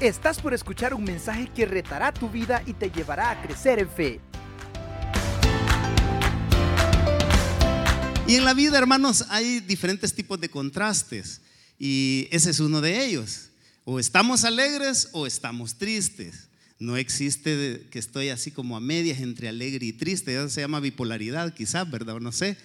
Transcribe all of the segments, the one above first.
Estás por escuchar un mensaje que retará tu vida y te llevará a crecer en fe. Y en la vida, hermanos, hay diferentes tipos de contrastes. Y ese es uno de ellos. O estamos alegres o estamos tristes. No existe que estoy así como a medias entre alegre y triste. Eso se llama bipolaridad, quizás, ¿verdad? O no sé.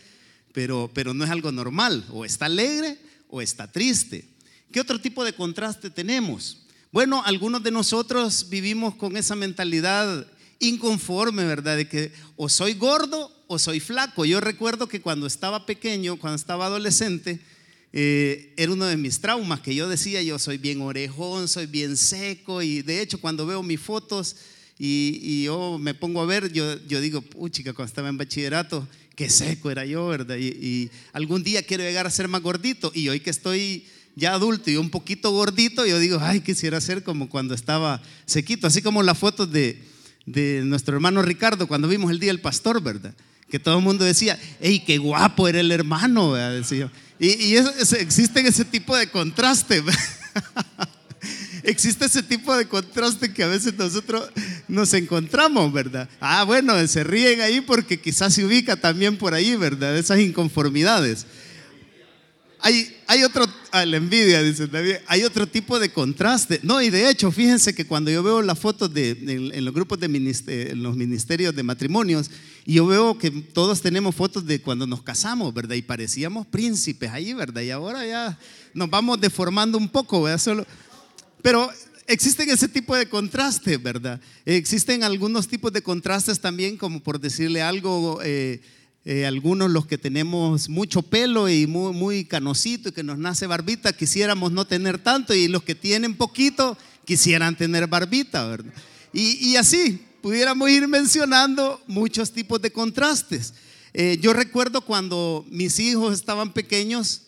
Pero, pero no es algo normal. O está alegre o está triste. ¿Qué otro tipo de contraste tenemos? Bueno, algunos de nosotros vivimos con esa mentalidad inconforme, ¿verdad? De que o soy gordo o soy flaco. Yo recuerdo que cuando estaba pequeño, cuando estaba adolescente, eh, era uno de mis traumas, que yo decía, yo soy bien orejón, soy bien seco, y de hecho cuando veo mis fotos y, yo me pongo a ver, yo, yo digo, chica, cuando estaba en bachillerato, qué seco era yo, ¿verdad? Y, y algún día quiero llegar a ser más gordito, y hoy que estoy ya adulto y un poquito gordito, yo digo, ay, quisiera ser como cuando estaba sequito, así como las fotos de, de nuestro hermano Ricardo cuando vimos el Día del Pastor, ¿verdad? Que todo el mundo decía, hey, qué guapo era el hermano. Decía. Y, y ese tipo de contraste. existe ese tipo de contraste que a veces nosotros nos encontramos, ¿verdad? Ah, bueno, se ríen ahí porque quizás se ubica también por ahí, ¿verdad? Esas inconformidades. Hay, hay otro, ah, la envidia, dice David, hay otro tipo de contraste. No, y de hecho, fíjense que cuando yo veo las fotos de, en, los grupos de en los ministerios de matrimonios, y yo veo que todos tenemos fotos de cuando nos casamos, ¿verdad? Y parecíamos príncipes ahí, ¿verdad? Y ahora ya nos vamos deformando un poco, ¿verdad? Solo, pero existen ese tipo de contrastes, ¿verdad? Existen algunos tipos de contrastes también, como por decirle algo. Eh, eh, algunos los que tenemos mucho pelo y muy, canosito y que nos nace barbita, quisiéramos no tener tanto y los que tienen poquito quisieran tener barbita. Y, así pudiéramos ir mencionando muchos tipos de contrastes. Eh, yo recuerdo cuando mis hijos estaban pequeños,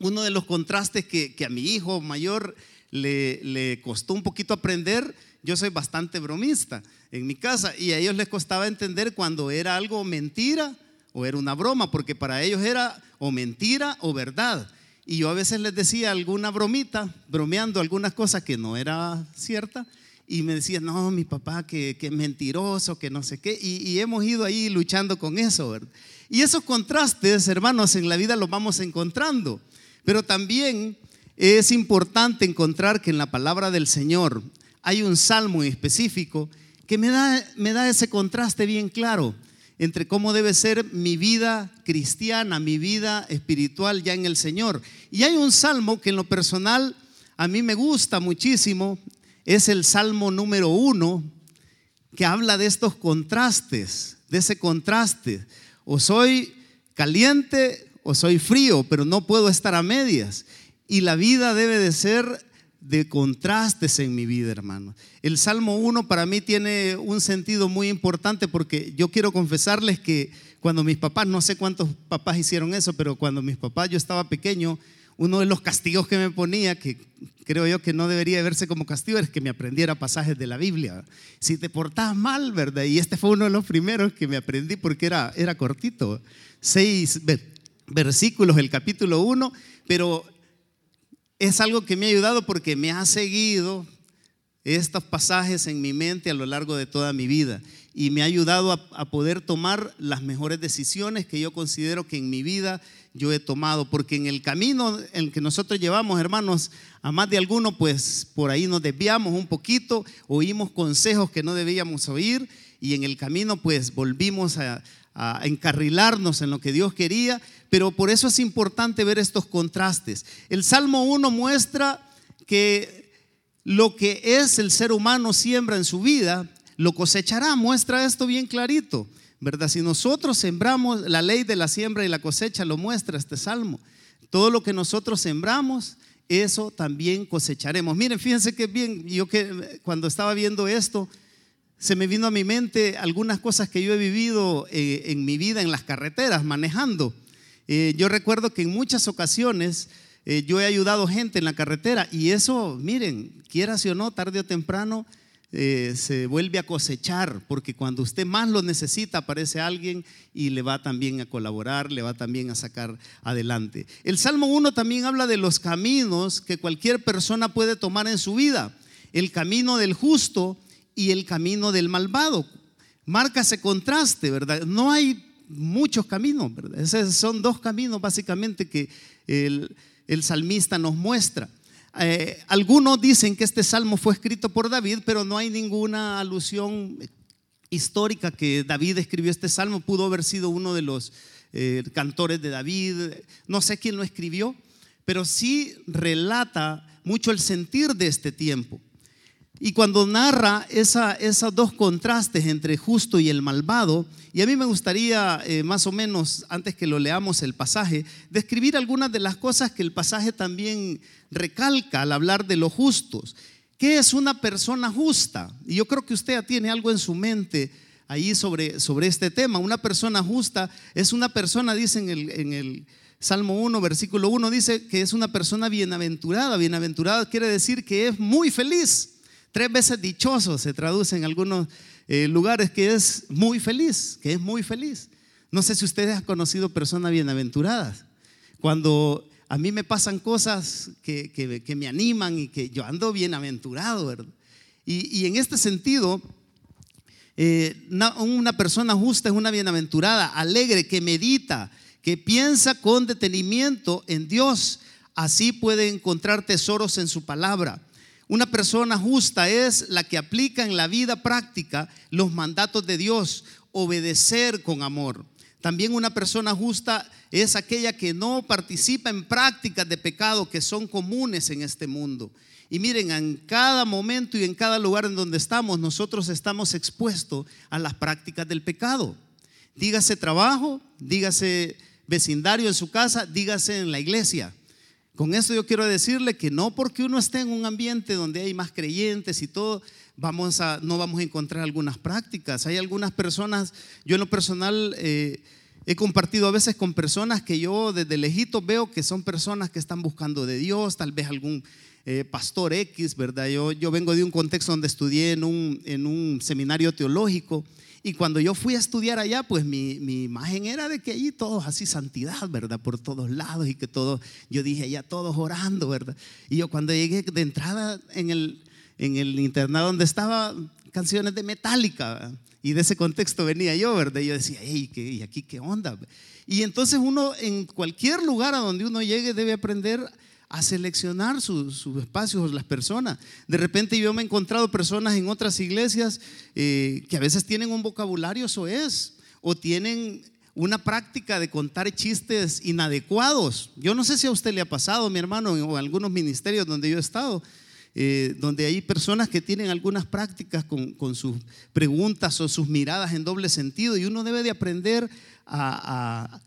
uno de los contrastes que, que a mi hijo mayor le, le costó un poquito aprender, yo soy bastante bromista en mi casa y a ellos les costaba entender cuando era algo mentira o era una broma, porque para ellos era o mentira o verdad. Y yo a veces les decía alguna bromita, bromeando algunas cosas que no era cierta, y me decían, no, mi papá que, es mentiroso, que no sé qué, y, hemos ido ahí luchando con eso. Y esos contrastes, hermanos, en la vida los vamos encontrando, pero también es importante encontrar que en la palabra del Señor hay un salmo específico que me da, me da ese contraste bien claro entre cómo debe ser mi vida cristiana, mi vida espiritual ya en el Señor. Y hay un salmo que en lo personal a mí me gusta muchísimo, es el salmo número uno, que habla de estos contrastes, de ese contraste. O soy caliente o soy frío, pero no puedo estar a medias. Y la vida debe de ser de contrastes en mi vida, hermano. El Salmo 1 para mí tiene un sentido muy importante porque yo quiero confesarles que cuando mis papás, no sé cuántos papás hicieron eso, pero cuando mis papás yo estaba pequeño, uno de los castigos que me ponía, que creo yo que no debería verse como castigo, es que me aprendiera pasajes de la Biblia. Si te portabas mal, ¿verdad? Y este fue uno de los primeros que me aprendí porque era, era cortito, seis versículos el capítulo 1, pero es algo que me ha ayudado porque me ha seguido estos pasajes en mi mente a lo largo de toda mi vida. Y me ha ayudado a, poder tomar las mejores decisiones que yo considero que en mi vida yo he tomado, porque en el camino en que nosotros llevamos, hermanos, a más de alguno, pues por ahí nos desviamos un poquito, oímos consejos que no debíamos oír y en el camino pues volvimos a, a encarrilarnos en lo que Dios quería, pero por eso es importante ver estos contrastes. El Salmo 1 muestra que lo que es el ser humano siembra en su vida, lo cosechará, muestra esto bien clarito, ¿verdad? Si nosotros sembramos, la ley de la siembra y la cosecha lo muestra este Salmo. Todo lo que nosotros sembramos, eso también cosecharemos. Miren, fíjense que bien, yo que cuando estaba viendo esto, se me vino a mi mente algunas cosas que yo he vivido eh, en mi vida en las carreteras, manejando. Eh, yo recuerdo que en muchas ocasiones eh, yo he ayudado gente en la carretera y eso, miren, quiera o no, tarde o temprano, se vuelve a cosechar, porque cuando usted más lo necesita, aparece alguien y le va también a colaborar, le va también a sacar adelante. El Salmo 1 también habla de los caminos que cualquier persona puede tomar en su vida. el camino del justo y el camino del malvado. Marca ese contraste, ¿verdad? No hay muchos caminos, ¿verdad? Esos son dos caminos básicamente que el, salmista nos muestra. Eh, algunos dicen que este salmo fue escrito por David, pero no hay ninguna alusión histórica que David escribió este salmo. Pudo haber sido uno de los eh, cantores de David, no sé quién lo escribió, pero sí relata mucho el sentir de este tiempo. Y cuando narra esa, esos dos contrastes entre justo y el malvado, y a mí me gustaría eh, más o menos, antes que lo leamos el pasaje, describir algunas de las cosas que el pasaje también recalca al hablar de los justos. ¿Qué es una persona justa? Y yo creo que usted tiene algo en su mente ahí sobre, sobre este tema. Una persona justa es una persona, dice en el, en el Salmo 1, versículo 1, dice que es una persona bienaventurada. Bienaventurada quiere decir que es muy feliz Tres veces dichoso se traduce en algunos eh, lugares que es muy feliz, que es muy feliz. No sé si ustedes han conocido personas bienaventuradas. Cuando a mí me pasan cosas que, me animan y que yo ando bienaventurado, ¿verdad? Y, en este sentido, eh, una persona justa es una bienaventurada, alegre, que medita, que piensa con detenimiento en Dios. Así puede encontrar tesoros en su palabra. Una persona justa es la que aplica en la vida práctica los mandatos de Dios, obedecer con amor. También una persona justa es aquella que no participa en prácticas de pecado que son comunes en este mundo. Y miren, en cada momento y en cada lugar en donde estamos, nosotros estamos expuestos a las prácticas del pecado. Dígase trabajo, dígase vecindario en su casa, dígase en la iglesia. Con esto yo quiero decirle que no porque uno esté en un ambiente donde hay más creyentes y todo, vamos a, no vamos a encontrar algunas prácticas. Hay algunas personas, yo en lo personal eh, he compartido a veces con personas que yo desde lejito veo que son personas que están buscando de Dios, tal vez algún eh, pastor X, ¿verdad? Yo, yo vengo de un contexto donde estudié en un, en un seminario teológico y cuando yo fui a estudiar allá, pues mi, imagen era de que allí todos así santidad, ¿verdad? Por todos lados y que todos, yo dije allá todos orando, ¿verdad? Y yo cuando llegué de entrada en el, en el internado donde estaba, canciones de Metallica, y de ese contexto venía yo, ¿verdad? Y yo decía, hey, ¿y aquí qué onda? Y entonces uno en cualquier lugar a donde uno llegue debe aprender a seleccionar sus espacios, las personas. De repente yo me he encontrado personas en otras iglesias eh, que a veces tienen un vocabulario, eso es, o tienen una práctica de contar chistes inadecuados. Yo no sé si a usted le ha pasado, mi hermano, o algunos ministerios donde yo he estado, eh, donde hay personas que tienen algunas prácticas con, sus preguntas o sus miradas en doble sentido y uno debe de aprender a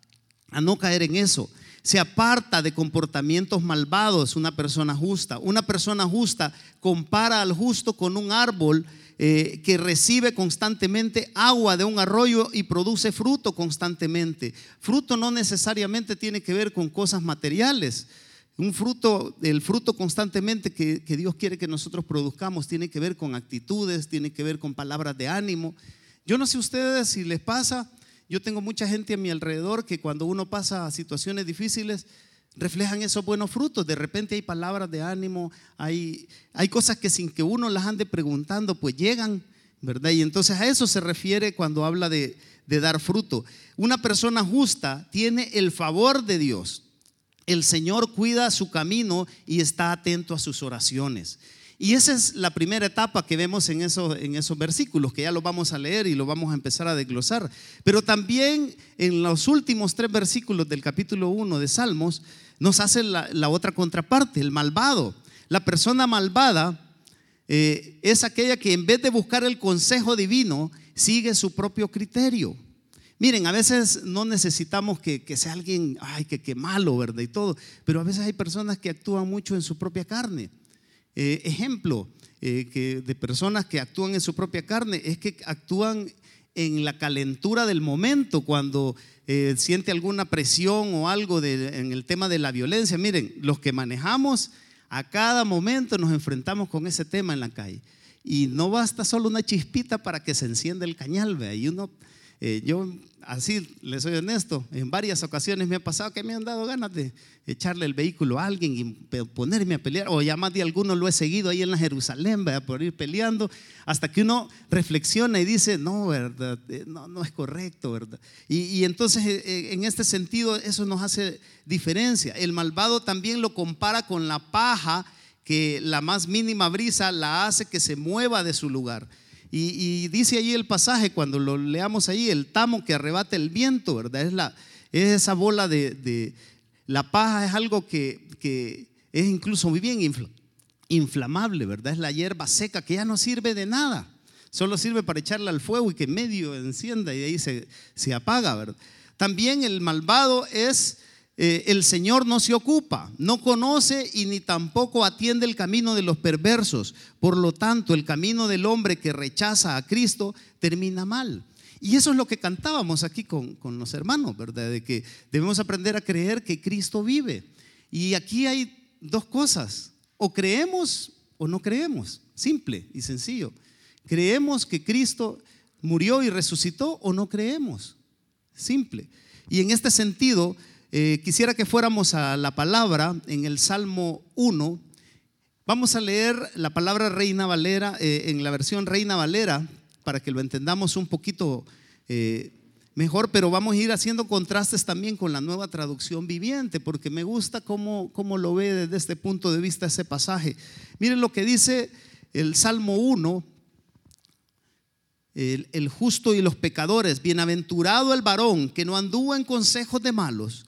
no caer en eso se aparta de comportamientos malvados, una persona justa. Una persona justa compara al justo con un árbol eh, que recibe constantemente agua de un arroyo y produce fruto constantemente. Fruto no necesariamente tiene que ver con cosas materiales. Un fruto, el fruto constantemente que, que Dios quiere que nosotros produzcamos tiene que ver con actitudes, tiene que ver con palabras de ánimo. Yo no sé ustedes si les pasa, yo tengo mucha gente a mi alrededor que cuando uno pasa situaciones difíciles, reflejan esos buenos frutos. De repente hay palabras de ánimo, hay, hay cosas que sin que uno las ande preguntando, pues llegan, ¿verdad? Y entonces a eso se refiere cuando habla de, de dar fruto. Una persona justa tiene el favor de Dios. El Señor cuida su camino y está atento a sus oraciones. Y esa es la primera etapa que vemos en esos, en esos versículos, que ya lo vamos a leer y lo vamos a empezar a desglosar. Pero también en los últimos tres versículos del capítulo 1 de Salmos nos hace la, otra contraparte, el malvado. La persona malvada eh, es aquella que en vez de buscar el consejo divino, sigue su propio criterio. Miren, a veces no necesitamos que, sea alguien, ay, que, que malo, ¿verdad? Y todo, pero a veces hay personas que actúan mucho en su propia carne. Eh, ejemplo eh, que de personas que actúan en su propia carne es que actúan en la calentura del momento, cuando eh, siente alguna presión o algo en el tema de la violencia. Miren, los que manejamos, a cada momento nos enfrentamos con ese tema en la calle. Y no basta solo una chispita para que se encienda el cañal, ¿ve? y uno yo así les soy honesto, en varias ocasiones me ha pasado que me han dado ganas de echarle el vehículo a alguien y ponerme a pelear, o ya más de algunos lo he seguido ahí en la Jerusalén, ¿verdad? por ir peleando, hasta que uno reflexiona y dice, no, ¿verdad? Eh, no, no es correcto, ¿verdad? Y, y entonces eh, en este sentido eso nos hace diferencia. El malvado también lo compara con la paja que la más mínima brisa la hace que se mueva de su lugar. Y, dice allí el pasaje, cuando lo leamos ahí, el tamo que arrebata el viento, ¿verdad? Es, la, es esa bola de, La paja es algo que, que es incluso muy bien inflamable, ¿verdad? Es la hierba seca que ya no sirve de nada. Solo sirve para echarla al fuego y que medio encienda y ahí se, se apaga, ¿verdad? También el malvado es eh, el Señor no se ocupa, no conoce y ni tampoco atiende el camino de los perversos. Por lo tanto, el camino del hombre que rechaza a Cristo termina mal. Y eso es lo que cantábamos aquí con, con los hermanos, ¿verdad? De que debemos aprender a creer que Cristo vive. Y aquí hay dos cosas, o creemos o no creemos, simple y sencillo. ¿Creemos que Cristo murió y resucitó o no creemos? Simple. Y en este sentido, eh, quisiera que fuéramos a la palabra en el Salmo 1. Vamos a leer la palabra Reina Valera eh, en la versión Reina Valera para que lo entendamos un poquito eh, mejor, pero vamos a ir haciendo contrastes también con la nueva traducción viviente, porque me gusta cómo, cómo lo ve desde este punto de vista ese pasaje. Miren lo que dice el Salmo 1, el, el, justo y los pecadores, bienaventurado el varón que no anduvo en consejos de malos,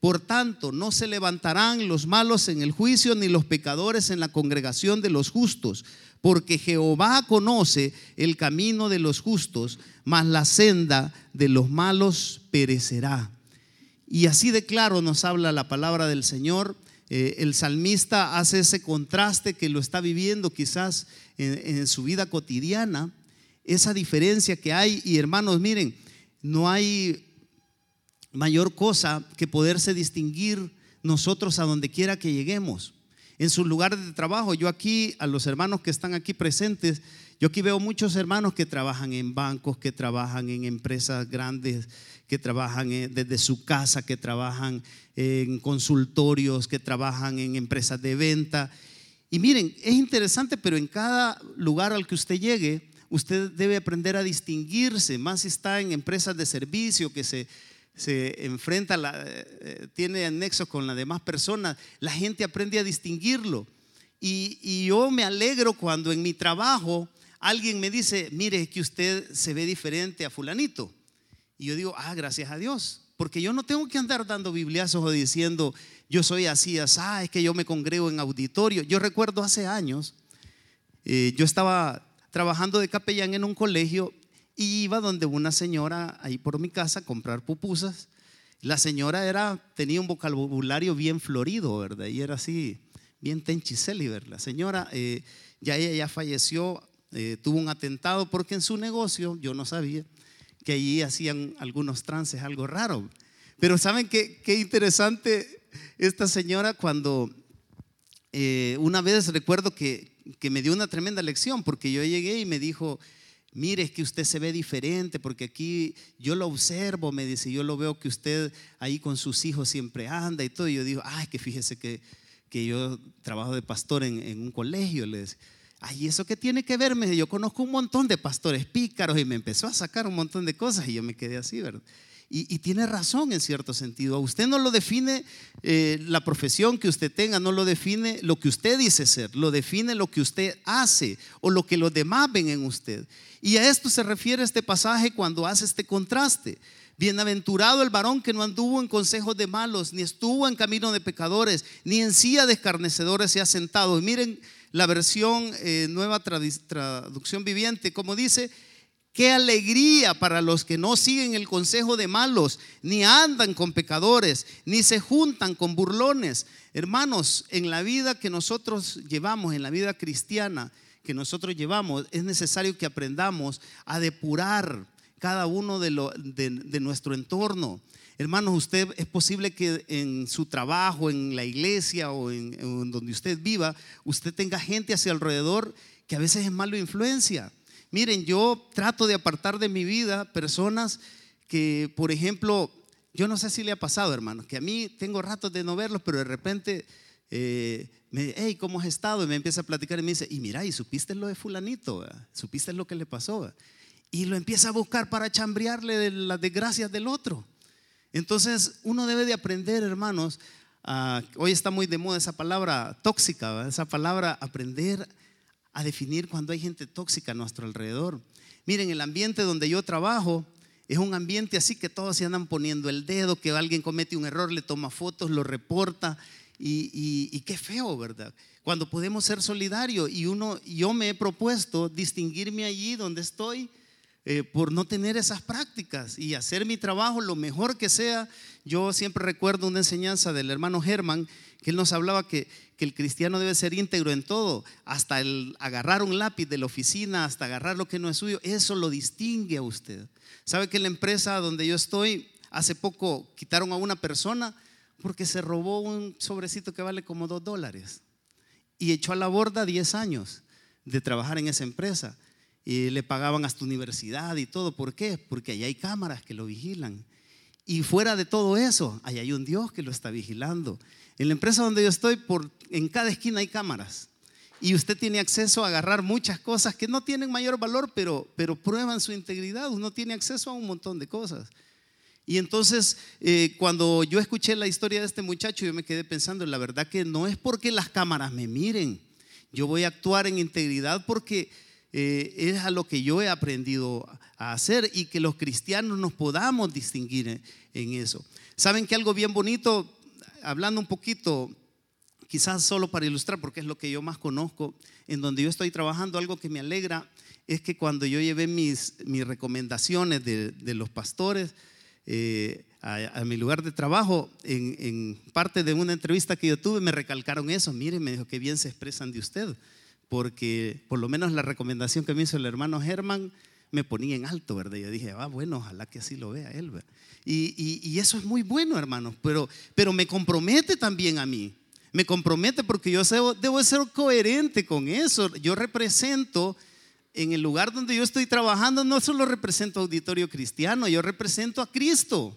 por tanto, no se levantarán los malos en el juicio ni los pecadores en la congregación de los justos, porque Jehová conoce el camino de los justos, mas la senda de los malos perecerá. Y así de claro nos habla la palabra del Señor. Eh, el salmista hace ese contraste que lo está viviendo quizás en su vida cotidiana, esa diferencia que hay. Y hermanos, miren, no hay mayor cosa que poderse distinguir nosotros a donde quiera que lleguemos. En sus lugares de trabajo, yo aquí, a los hermanos que están aquí presentes, yo aquí veo muchos hermanos que trabajan en bancos, que trabajan en empresas grandes, que trabajan desde su casa, que trabajan en consultorios, que trabajan en empresas de venta. Y miren, es interesante, pero en cada lugar al que usted llegue, usted debe aprender a distinguirse, más si está en empresas de servicio que se se enfrenta, la, eh, tiene nexo con las demás personas, la gente aprende a distinguirlo. Y, yo me alegro cuando en mi trabajo alguien me dice, mire que usted se ve diferente a fulanito. Y yo digo, ah, gracias a Dios, porque yo no tengo que andar dando bibliazos o diciendo, yo soy así, así, ah, es que yo me congrego en auditorio. Yo recuerdo hace años, eh, yo estaba trabajando de capellán en un colegio y iba donde una señora ahí por mi casa a comprar pupusas. La señora era, tenía un vocabulario bien florido, ¿verdad? Y era así, bien tenchiseli, ¿verdad? La señora, eh, ya ella ya falleció, eh, tuvo un atentado porque en su negocio, yo no sabía, que allí hacían algunos trances, algo raro. Pero ¿saben qué, qué interesante esta señora cuando eh, una vez recuerdo que, que me dio una tremenda lección porque yo llegué y me dijo, mire, es que usted se ve diferente, porque aquí yo lo observo, me dice, yo lo veo que usted ahí con sus hijos siempre anda y todo. Y yo digo, ay, que fíjese que, que yo trabajo de pastor en, un colegio. Le dice, ay, ¿eso qué tiene que ver? Me yo conozco un montón de pastores pícaros y me empezó a sacar un montón de cosas y yo me quedé así, ¿verdad? Y, tiene razón en cierto sentido. A usted no lo define eh, la profesión que usted tenga, no lo define lo que usted dice ser, lo define lo que usted hace o lo que los demás ven en usted. Y a esto se refiere este pasaje cuando hace este contraste. Bienaventurado el varón que no anduvo en consejos de malos, ni estuvo en camino de pecadores, ni en silla de escarnecedores se ha sentado. Y miren la versión eh, nueva traducción viviente, como dice, Qué alegría para los que no siguen el consejo de malos, ni andan con pecadores, ni se juntan con burlones. Hermanos, en la vida que nosotros llevamos, en la vida cristiana que nosotros llevamos, es necesario que aprendamos a depurar cada uno de, de, nuestro entorno. Hermanos, usted es posible que en su trabajo, en la iglesia o en, en donde usted viva, usted tenga gente hacia alrededor que a veces es mala influencia Miren, yo trato de apartar de mi vida personas que, por ejemplo, yo no sé si le ha pasado, hermano, que a mí tengo ratos de no verlos, pero de repente, eh, me, hey, ¿cómo has estado? Y me empieza a platicar y me dice, y mira, ¿y supiste lo de fulanito? ¿Supiste lo que le pasó? Y lo empieza a buscar para chambrearle de las desgracias del otro. Entonces, uno debe de aprender, hermanos, hoy está muy de moda esa palabra tóxica, esa palabra aprender a definir cuando hay gente tóxica a nuestro alrededor. Miren, el ambiente donde yo trabajo es un ambiente así que todos se andan poniendo el dedo, que alguien comete un error, le toma fotos, lo reporta y, qué feo, ¿verdad? Cuando podemos ser solidarios y uno, yo me he propuesto distinguirme allí donde estoy eh, por no tener esas prácticas y hacer mi trabajo lo mejor que sea. Yo siempre recuerdo una enseñanza del hermano Germán que él nos hablaba que, que el cristiano debe ser íntegro en todo, hasta el agarrar un lápiz de la oficina, hasta agarrar lo que no es suyo, eso lo distingue a usted. ¿Sabe que en la empresa donde yo estoy, hace poco quitaron a una persona porque se robó un sobrecito que vale como dos dólares y echó a la borda 10 años de trabajar en esa empresa y le pagaban hasta universidad y todo. ¿Por qué? Porque allá hay cámaras que lo vigilan. Y fuera de todo eso, allá hay un Dios que lo está vigilando. En la empresa donde yo estoy, por, en cada esquina hay cámaras. Y usted tiene acceso a agarrar muchas cosas que no tienen mayor valor, pero, pero prueban su integridad. Uno tiene acceso a un montón de cosas. Y entonces, eh, cuando yo escuché la historia de este muchacho, yo me quedé pensando, la verdad que no es porque las cámaras me miren. Yo voy a actuar en integridad porque eh, es a lo que yo he aprendido a hacer y que los cristianos nos podamos distinguir en eso. ¿Saben que algo bien bonito? hablando un poquito, quizás solo para ilustrar, porque es lo que yo más conozco, en donde yo estoy trabajando, algo que me alegra es que cuando yo llevé mis, recomendaciones de, los pastores eh, a, mi lugar de trabajo, en, parte de una entrevista que yo tuve, me recalcaron eso. Mire, me dijo que bien se expresan de usted, porque por lo menos la recomendación que me hizo el hermano Germán me ponía en alto, ¿verdad? Yo dije, ah, bueno, ojalá que así lo vea él, ¿verdad? Y, eso es muy bueno, hermanos, pero me compromete también a mí. Me compromete porque yo debo ser coherente con eso. Yo represento, en el lugar donde yo estoy trabajando, no solo represento auditorio cristiano, yo represento a Cristo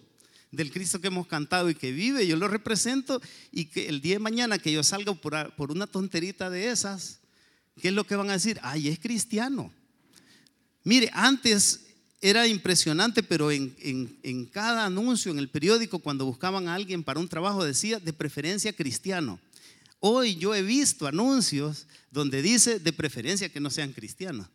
del Cristo que hemos cantado y que vive, yo lo represento y que el día de mañana que yo salga por, por una tonterita de esas, ¿qué es lo que van a decir? Ay, es cristiano. Mire, antes era impresionante, pero en, cada anuncio en el periódico, cuando buscaban a alguien para un trabajo, decía de preferencia cristiano. Hoy yo he visto anuncios donde dice de preferencia que no sean cristianos.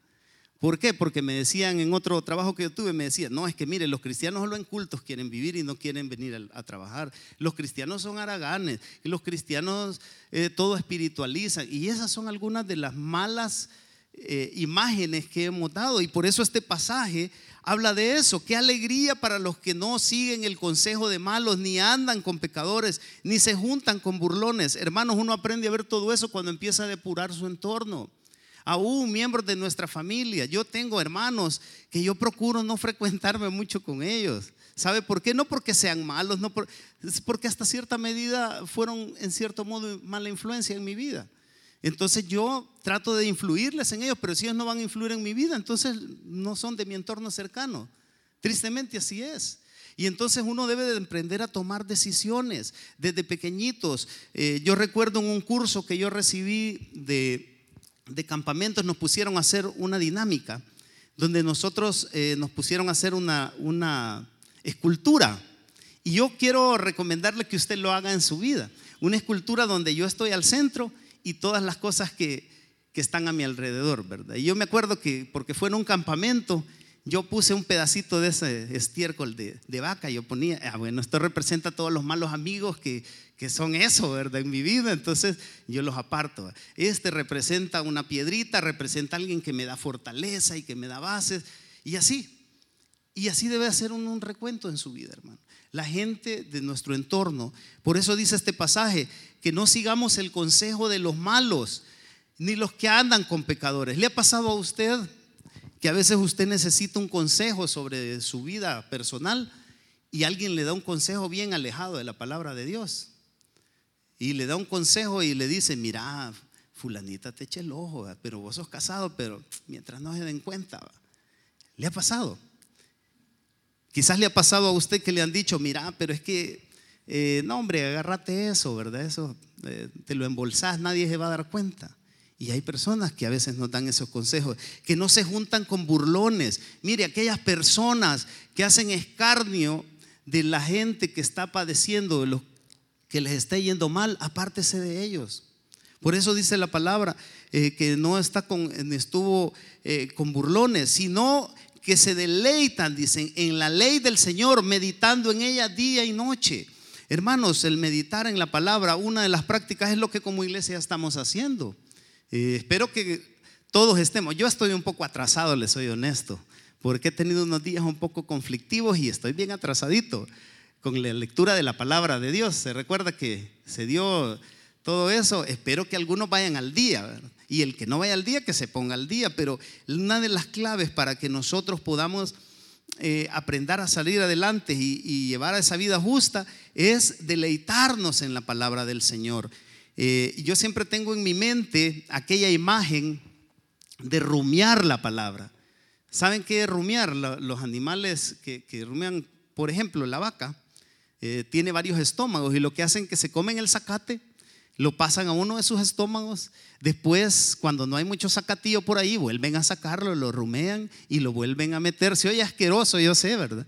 ¿Por qué? Porque me decían en otro trabajo que yo tuve, me decían, no, es que mire, los cristianos solo en cultos quieren vivir y no quieren venir a, trabajar. Los cristianos son haraganes, los cristianos eh, todo espiritualizan. Y esas son algunas de las malas eh, imágenes que hemos dado. Y por eso este pasaje habla de eso. Qué alegría para los que no siguen el consejo de malos, ni andan con pecadores, ni se juntan con burlones. Hermanos, uno aprende a ver todo eso cuando empieza a depurar su entorno. Aún miembros de nuestra familia. Yo tengo hermanos que yo procuro no frecuentarme mucho con ellos. ¿Sabe por qué? No porque sean malos, no porque hasta cierta medida fueron en cierto modo mala influencia en mi vida. Entonces yo trato de influirles en ellos, pero si ellos no van a influir en mi vida, entonces no son de mi entorno cercano. Tristemente así es. Y entonces uno debe de emprender a tomar decisiones desde pequeñitos. Eh, yo recuerdo en un curso que yo recibí de, de, campamentos, nos pusieron a hacer una dinámica, donde nosotros eh, nos pusieron a hacer una, una escultura. Y yo quiero recomendarle que usted lo haga en su vida. Una escultura donde yo estoy al centro y todas las cosas que, están a mi alrededor, ¿verdad? Y yo me acuerdo que, porque fue en un campamento, yo puse un pedacito de ese estiércol de, de vaca, yo ponía, ah, bueno, esto representa a todos los malos amigos que, que son eso, ¿verdad? En mi vida, entonces yo los aparto. Este representa una piedrita, representa a alguien que me da fortaleza y que me da bases. Y así. Y así debe hacer un, recuento en su vida, hermano. La gente de nuestro entorno. Por eso dice este pasaje, que no sigamos el consejo de los malos, ni los que andan con pecadores. ¿Le ha pasado a usted que a veces usted necesita un consejo sobre su vida personal y alguien le da un consejo bien alejado de la palabra de Dios? Y le da un consejo y le dice, mira, fulanita te eche el ojo, pero vos sos casado, pero mientras no se den cuenta, ¿le ha pasado? Quizás le ha pasado a usted que le han dicho, mira, pero es que, eh, no hombre, agárrate eso, ¿verdad? Eso eh, te lo embolsás, nadie se va a dar cuenta. Y hay personas que a veces nos dan esos consejos, que no se juntan con burlones. Mire, aquellas personas que hacen escarnio de la gente que está padeciendo, de los que les está yendo mal, apártese de ellos. Por eso dice la palabra eh, que no está con, estuvo con burlones, sino que se deleitan, dicen, en la ley del Señor, meditando en ella día y noche. Hermanos, el meditar en la palabra, una de las prácticas es lo que como iglesia estamos haciendo. Eh, espero que todos estemos. Yo estoy un poco atrasado, les soy honesto, porque he tenido unos días un poco conflictivos y estoy bien atrasadito con la lectura de la palabra de Dios. Se recuerda que se dio todo eso. Espero que algunos vayan al día. Y el que no vaya al día, que se ponga al día. Pero una de las claves para que nosotros podamos eh, aprender a salir adelante y, llevar a esa vida justa es deleitarnos en la palabra del Señor. Eh, yo siempre tengo en mi mente aquella imagen de rumiar la palabra. ¿Saben qué es rumiar? Los animales que, rumian, por ejemplo, la vaca, eh, tiene varios estómagos y lo que hacen es que se comen el zacate, lo pasan a uno de sus estómagos, después cuando no hay mucho zacatillo por ahí, vuelven a sacarlo, lo rumean y lo vuelven a meter. Se oye asqueroso, yo sé, ¿verdad?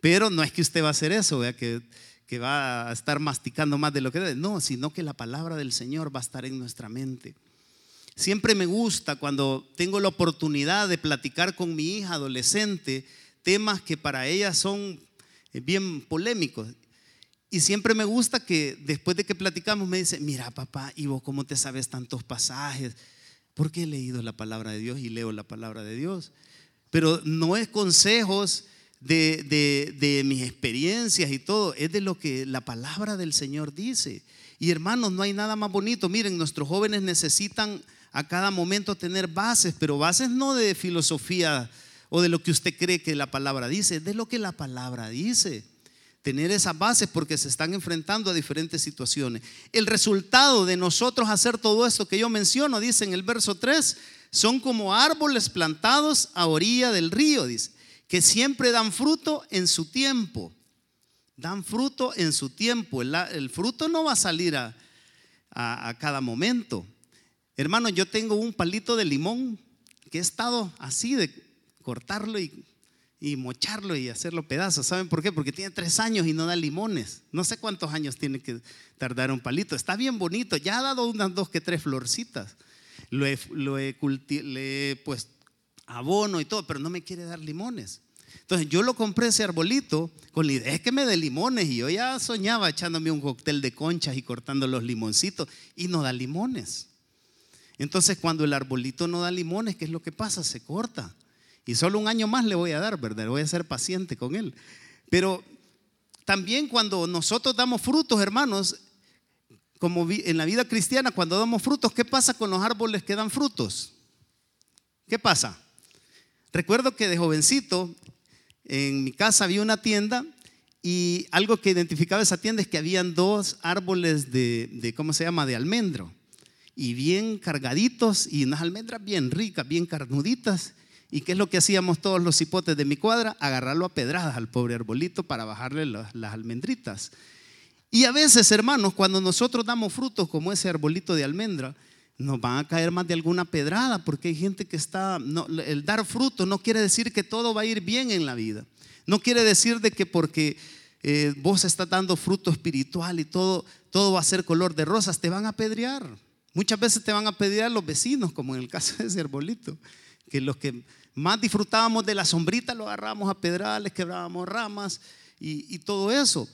Pero no es que usted va a hacer eso, que que va a estar masticando más de lo que debe. No, sino que la palabra del Señor va a estar en nuestra mente. Siempre me gusta cuando tengo la oportunidad de platicar con mi hija adolescente temas que para ella son bien polémicos. Y siempre me gusta que después de que platicamos me dice, mira papá, ¿y vos cómo te sabes tantos pasajes? Porque he leído la palabra de Dios y leo la palabra de Dios. Pero no es consejos de, mis experiencias y todo, es de lo que la palabra del Señor dice. Y hermanos, no hay nada más bonito. Miren, nuestros jóvenes necesitan a cada momento tener bases, pero bases no de filosofía o de lo que usted cree que la palabra dice, de lo que la palabra dice. Tener esas bases porque se están enfrentando a diferentes situaciones. El resultado de nosotros hacer todo esto que yo menciono, dice en el verso 3, son como árboles plantados a orilla del río, dice que siempre dan fruto en su tiempo. Dan fruto en su tiempo. El, fruto no va a salir a, cada momento. Hermano, yo tengo un palito de limón que he estado así de cortarlo y, y mocharlo y hacerlo pedazos. ¿Saben por qué? Porque tiene tres años y no da limones. No sé cuántos años tiene que tardar un palito. Está bien bonito. Ya ha dado unas dos que tres florcitas. Lo he, lo he, le he puesto abono y todo, pero no me quiere dar limones. Entonces yo lo compré ese arbolito con la idea de que me dé limones y yo ya soñaba echándome un cóctel de conchas y cortando los limoncitos y no da limones. Entonces cuando el arbolito no da limones, ¿qué es lo que pasa? Se corta. Y solo un año más le voy a dar, ¿verdad? Voy a ser paciente con él. Pero también cuando nosotros damos frutos, hermanos, como en la vida cristiana, cuando damos frutos, ¿qué pasa con los árboles que dan frutos? ¿Qué pasa? Recuerdo que de jovencito en mi casa había una tienda y algo que identificaba esa tienda es que habían dos árboles de, ¿cómo se llama?, de almendro. Y bien cargaditos y unas almendras bien ricas, bien carnuditas. ¿Y qué es lo que hacíamos todos los cipotes de mi cuadra? Agarrarlo a pedradas al pobre arbolito para bajarle las, almendritas. Y a veces, hermanos, cuando nosotros damos frutos como ese arbolito de almendra, nos van a caer más de alguna pedrada, porque hay gente que está, el dar fruto no quiere decir que todo va a ir bien en la vida. No quiere decir de que porque eh, vos estás dando fruto espiritual y todo, todo va a ser color de rosas, te van a apedrear. Muchas veces te van a apedrear los vecinos, como en el caso de ese arbolito, que los que más disfrutábamos de la sombrita lo agarrábamos a pedradas, quebrábamos ramas y, y todo eso.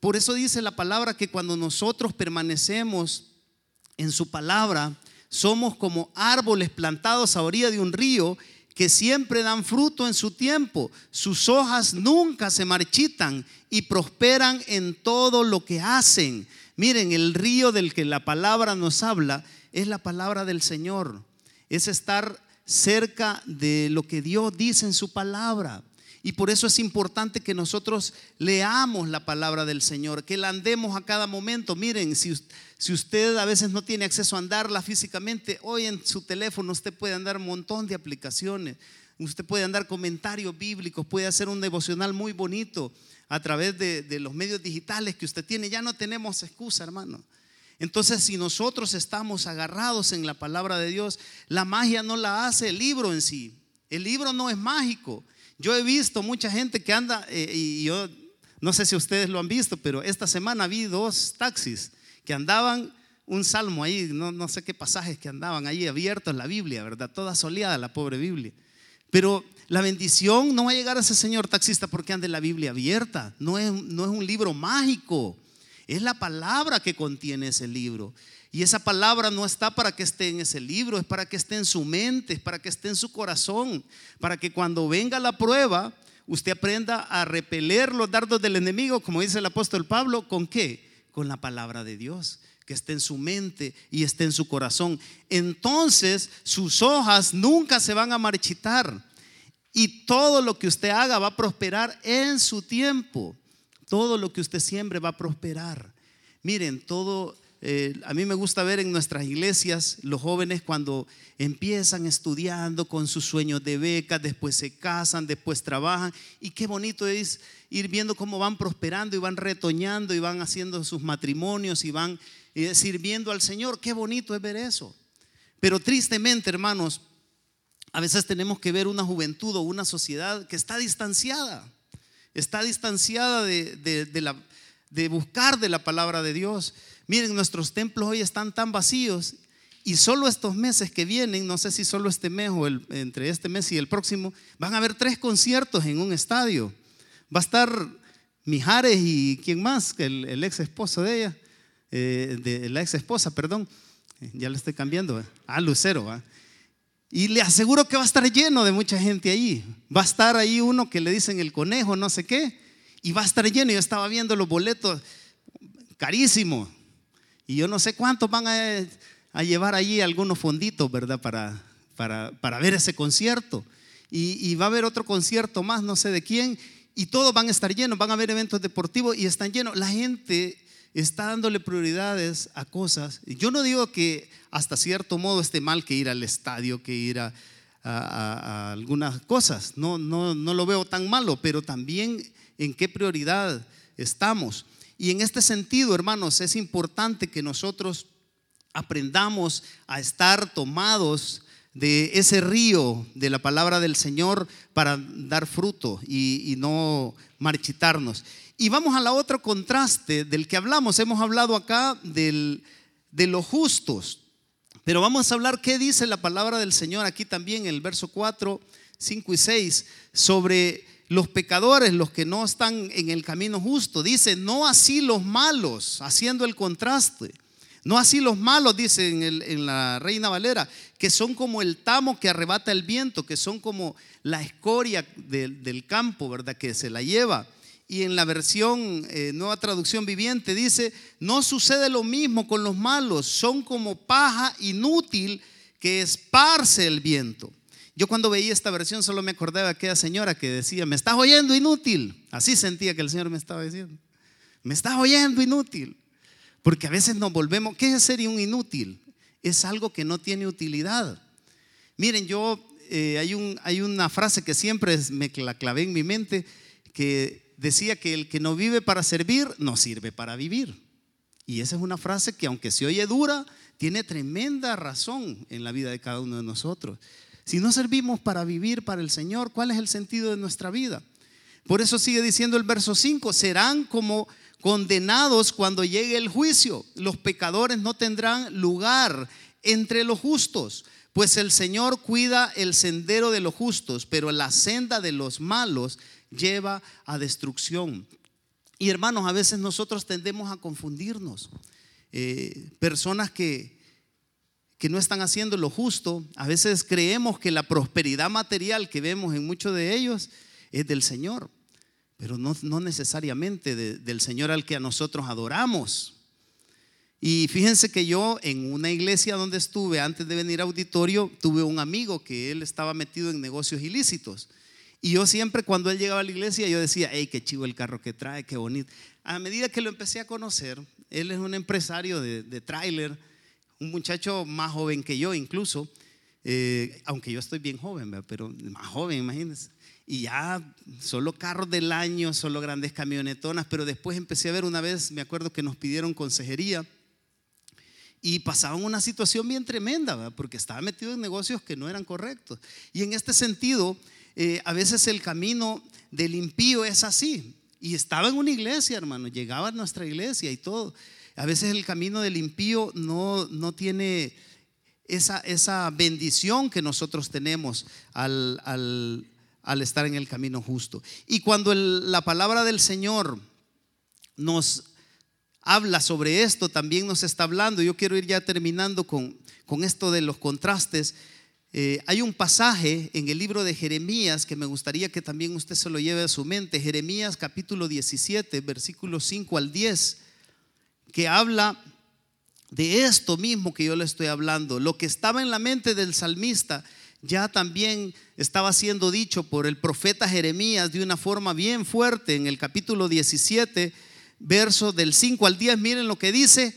Por eso dice la palabra que cuando nosotros permanecemos en su palabra, somos como árboles plantados a orilla de un río que siempre dan fruto en su tiempo. Sus hojas nunca se marchitan y prosperan en todo lo que hacen. Miren, el río del que la palabra nos habla es la palabra del Señor. Es estar cerca de lo que Dios dice en su palabra. Y por eso es importante que nosotros leamos la palabra del Señor, que la andemos a cada momento. Miren, si, si usted a veces no tiene acceso a andarla físicamente, hoy en su teléfono usted puede andar un montón de aplicaciones. Usted puede andar comentarios bíblicos, puede hacer un devocional muy bonito a través de, de los medios digitales que usted tiene. Ya no tenemos excusa, hermano. Entonces, si nosotros estamos agarrados en la palabra de Dios, la magia no la hace el libro en sí. El libro no es mágico. Yo he visto mucha gente que anda, eh, y yo no sé si ustedes lo han visto, pero esta semana vi dos taxis que andaban un salmo ahí, no, no sé qué pasajes que andaban ahí abiertos la Biblia, ¿verdad? Toda soleada la pobre Biblia. Pero la bendición no va a llegar a ese señor taxista porque ande la Biblia abierta. No es, no es un libro mágico. Es la palabra que contiene ese libro. Y esa palabra no está para que esté en ese libro, es para que esté en su mente, es para que esté en su corazón, para que cuando venga la prueba, usted aprenda a repeler los dardos del enemigo, como dice el apóstol Pablo, ¿con qué? Con la palabra de Dios, que esté en su mente y esté en su corazón. Entonces sus hojas nunca se van a marchitar y todo lo que usted haga va a prosperar en su tiempo. Todo lo que usted siembre va a prosperar. Miren, todo eh, a mí me gusta ver en nuestras iglesias los jóvenes cuando empiezan estudiando con sus sueños de becas, después se casan, después trabajan. Y qué bonito es ir viendo cómo van prosperando y van retoñando y van haciendo sus matrimonios y van eh, sirviendo al Señor. Qué bonito es ver eso. Pero tristemente, hermanos, a veces tenemos que ver una juventud o una sociedad que está distanciada. Está distanciada de, la, de buscar de la palabra de Dios. Miren, nuestros templos hoy están tan vacíos y solo estos meses que vienen, no sé si solo este mes o entre este mes y el próximo, van a haber tres conciertos en un estadio. Va a estar Mijares y quién más, el, ex esposo de ella, eh, de la ex esposa, perdón, ya le estoy cambiando, ah, Lucero, y le aseguro que va a estar lleno de mucha gente ahí. Va a estar ahí uno que le dicen el conejo, no sé qué, y va a estar lleno. Yo estaba viendo los boletos carísimos. Y yo no sé cuántos van a, llevar allí algunos fonditos, ¿verdad? Para, para, ver ese concierto. Y, va a haber otro concierto más, no sé de quién. Y todos van a estar llenos, van a haber eventos deportivos y están llenos. La gente está dándole prioridades a cosas. Yo no digo que hasta cierto modo esté mal que ir al estadio, que ir a, algunas cosas. No, no, no lo veo tan malo, pero también en qué prioridad estamos. Y en este sentido, hermanos, es importante que nosotros aprendamos a estar tomados de ese río de la palabra del Señor para dar fruto y, no marchitarnos. Y vamos a la otro contraste del que hablamos. Hemos hablado acá de los justos, pero vamos a hablar qué dice la palabra del Señor aquí también en el verso 4, 5 y 6 sobre los pecadores, los que no están en el camino justo. Dice, no así los malos, haciendo el contraste. No así los malos, dice en, la Reina Valera, que son como el tamo que arrebata el viento, que son como la escoria del campo, ¿verdad? Que se la lleva. Y en la versión eh, Nueva Traducción Viviente dice, no sucede lo mismo con los malos, son como paja inútil que esparce el viento. Yo cuando veía esta versión solo me acordaba de aquella señora que decía, me estás oyendo inútil. Así sentía que el Señor me estaba diciendo. Me estás oyendo inútil. Porque a veces nos volvemos, ¿qué sería un inútil? Es algo que no tiene utilidad. Miren, yo eh, hay, un, hay una frase que siempre me la clavé en mi mente que decía que el que no vive para servir, no sirve para vivir. Y esa es una frase que aunque se oye dura, tiene tremenda razón en la vida de cada uno de nosotros. Si no servimos para vivir para el Señor, ¿cuál es el sentido de nuestra vida? Por eso sigue diciendo el verso 5, serán como condenados cuando llegue el juicio. Los pecadores no tendrán lugar entre los justos, pues el Señor cuida el sendero de los justos, pero la senda de los malos lleva a destrucción. Y hermanos, a veces nosotros tendemos a confundirnos. Eh, personas que que no están haciendo lo justo. A veces creemos que la prosperidad material que vemos en muchos de ellos es del Señor, pero no, necesariamente del Señor al que a nosotros adoramos. Y fíjense que yo en una iglesia donde estuve antes de venir a auditorio, tuve un amigo que él estaba metido en negocios ilícitos. Y yo siempre cuando él llegaba a la iglesia, yo decía, hey, qué chivo el carro que trae, qué bonito. A medida que lo empecé a conocer, él es un empresario de, de tráiler, un muchacho más joven que yo incluso, eh, aunque yo estoy bien joven, pero más joven, imagínense. Y ya solo carros del año, solo grandes camionetonas, pero después empecé a ver una vez, me acuerdo que nos pidieron consejería y pasaban una situación bien tremenda, porque estaba metido en negocios que no eran correctos. Y en este sentido, eh, a veces el camino del impío es así. Y estaba en una iglesia, hermano, llegaba a nuestra iglesia y todo. A veces el camino del impío no, no tiene esa, esa, bendición que nosotros tenemos al, al, estar en el camino justo. Y cuando la palabra del Señor nos habla sobre esto, también nos está hablando, yo quiero ir ya terminando con, con esto de los contrastes. Eh, hay un pasaje en el libro de Jeremías que me gustaría que también usted se lo lleve a su mente. Jeremías capítulo 17, versículos 5 al 10 que habla de esto mismo que yo le estoy hablando. Lo que estaba en la mente del salmista ya también estaba siendo dicho por el profeta Jeremías de una forma bien fuerte en el capítulo 17, verso del 5 al 10. Miren lo que dice,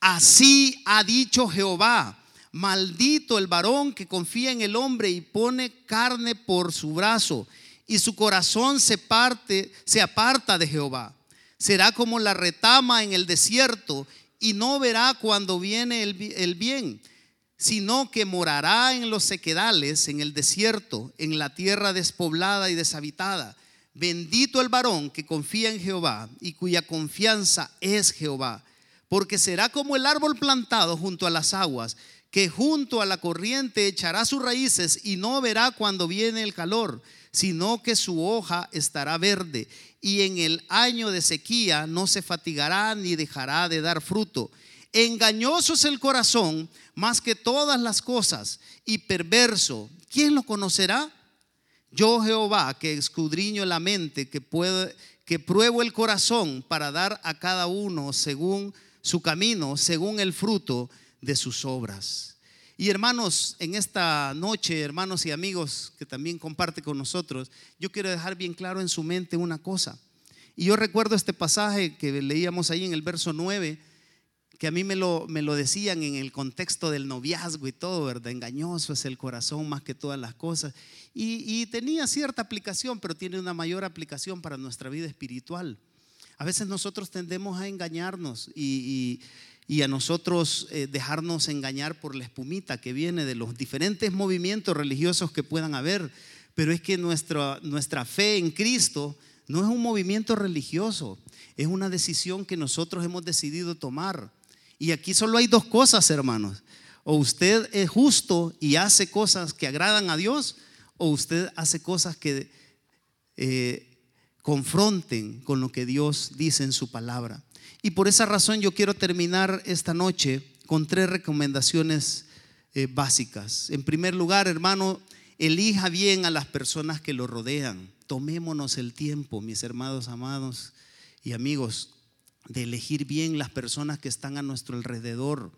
así ha dicho Jehová. Maldito el varón que confía en el hombre y pone carne por su brazo y su corazón se parte, se aparta de Jehová será como la retama en el desierto y no verá cuando viene el, bien, sino que morará en los sequedales, en el desierto, en la tierra despoblada y deshabitada. Bendito el varón que confía en Jehová y cuya confianza es Jehová, porque será como el árbol plantado junto a las aguas, que junto a la corriente echará sus raíces y no verá cuando viene el calor, sino que su hoja estará verde y en el año de sequía no se fatigará ni dejará de dar fruto. Engañoso es el corazón más que todas las cosas y perverso. ¿Quién lo conocerá? Yo Jehová que escudriño la mente, que puedo, que pruebo el corazón para dar a cada uno según su camino, según el fruto de sus obras. Y hermanos, en esta noche, hermanos y amigos que también comparte con nosotros, yo quiero dejar bien claro en su mente una cosa. Y yo recuerdo este pasaje que leíamos ahí en el verso 9, que a mí me lo, me lo decían en el contexto del noviazgo y todo, ¿verdad? Engañoso es el corazón más que todas las cosas. Y, tenía cierta aplicación, pero tiene una mayor aplicación para nuestra vida espiritual. A veces nosotros tendemos a engañarnos y y a nosotros eh, dejarnos engañar por la espumita que viene de los diferentes movimientos religiosos que puedan haber. Pero es que nuestra, nuestra fe en Cristo no es un movimiento religioso, es una decisión que nosotros hemos decidido tomar. Y aquí solo hay dos cosas, hermanos. O usted es justo y hace cosas que agradan a Dios, o usted hace cosas que eh, confronten con lo que Dios dice en su palabra. Y por esa razón yo quiero terminar esta noche con tres recomendaciones eh, básicas. En primer lugar, hermano, elija bien a las personas que lo rodean. Tomémonos el tiempo, mis hermanos amados y amigos, de elegir bien las personas que están a nuestro alrededor.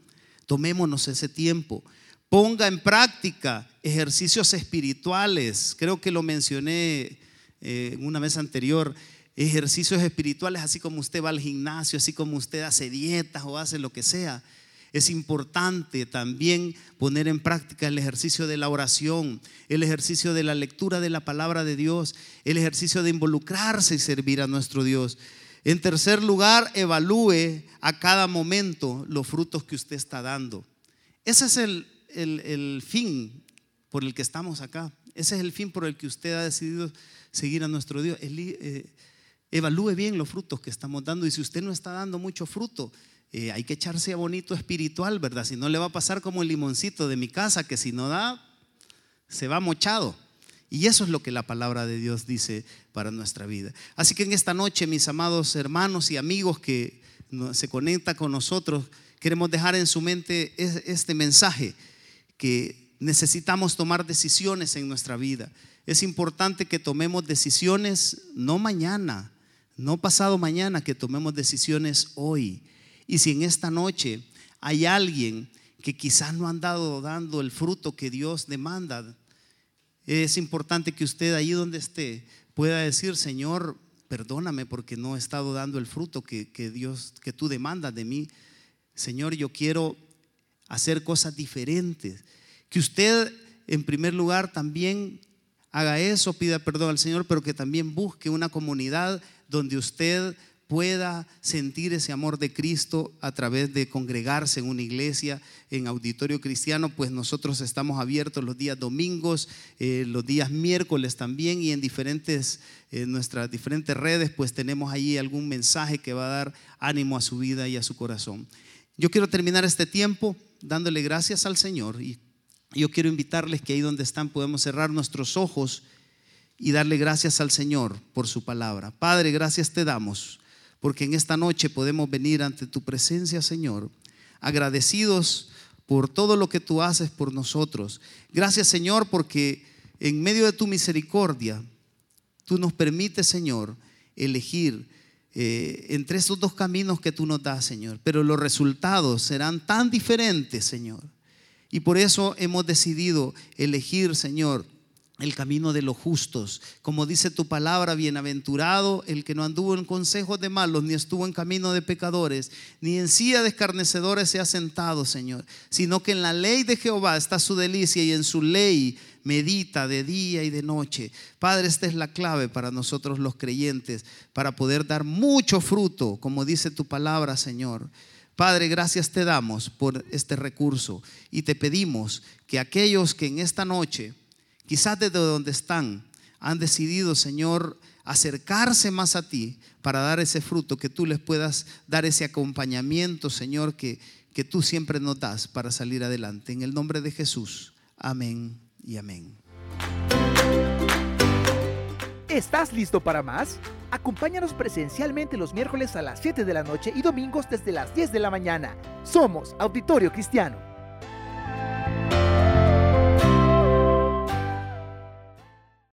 Tomémonos ese tiempo. Ponga en práctica ejercicios espirituales. Creo que lo mencioné eh, una vez anterior ejercicios espirituales, así como usted va al gimnasio, así como usted hace dietas o hace lo que sea. Es importante también poner en práctica el ejercicio de la oración, el ejercicio de la lectura de la palabra de Dios, el ejercicio de involucrarse y servir a nuestro Dios. En tercer lugar, evalúe a cada momento los frutos que usted está dando. Ese es el, fin por el que estamos acá. Ese es el fin por el que usted ha decidido seguir a nuestro Dios. Eh, evalúe bien los frutos que estamos dando y si usted no está dando mucho fruto, eh, hay que echarse a bonito espiritual, ¿verdad? Si no le va a pasar como el limoncito de mi casa, que si no da, se va mochado. Y eso es lo que la palabra de Dios dice para nuestra vida. Así que en esta noche, mis amados hermanos y amigos que se conectan con nosotros, queremos dejar en su mente este mensaje, que necesitamos tomar decisiones en nuestra vida. Es importante que tomemos decisiones no mañana, no pasado mañana, que tomemos decisiones hoy. Y si en esta noche hay alguien que quizás no han dado dando el fruto que Dios demanda, es importante que usted ahí donde esté pueda decir, Señor, perdóname porque no he estado dando el fruto que, que Dios, que tú demandas de mí. Señor, yo quiero hacer cosas diferentes. Que usted, en primer lugar, también haga eso, pida perdón al Señor, pero que también busque una comunidad donde usted pueda sentir ese amor de Cristo a través de congregarse en una iglesia, en auditorio cristiano, pues nosotros estamos abiertos los días domingos, eh, los días miércoles también y en diferentes, en nuestras diferentes redes, pues tenemos ahí algún mensaje que va a dar ánimo a su vida y a su corazón. Yo quiero terminar este tiempo dándole gracias al Señor y yo quiero invitarles que ahí donde están podemos cerrar nuestros ojos y darle gracias al Señor por su palabra. Padre, gracias te damos porque en esta noche podemos venir ante tu presencia, Señor, agradecidos por todo lo que tú haces por nosotros. Gracias, Señor, porque en medio de tu misericordia, tú nos permites, Señor, elegir eh, entre esos dos caminos que tú nos das, Señor. Pero los resultados serán tan diferentes, Señor. Y por eso hemos decidido elegir, Señor, el camino de los justos. Como dice tu palabra, bienaventurado el que no anduvo en consejos de malos, ni estuvo en camino de pecadores, ni en silla de escarnecedores se ha sentado, Señor, sino que en la ley de Jehová está su delicia y en su ley medita de día y de noche. Padre, esta es la clave para nosotros los creyentes, para poder dar mucho fruto, como dice tu palabra, Señor. Padre, gracias te damos por este recurso y te pedimos que aquellos que en esta noche quizás desde donde están, han decidido, Señor, acercarse más a ti para dar ese fruto, que tú les puedas dar ese acompañamiento, Señor, que, que tú siempre nos das para salir adelante. En el nombre de Jesús. Amén y amén. ¿Estás listo para más? Acompáñanos presencialmente los miércoles a las 7 de la noche y domingos desde las 10 de la mañana. Somos Auditorio Cristiano.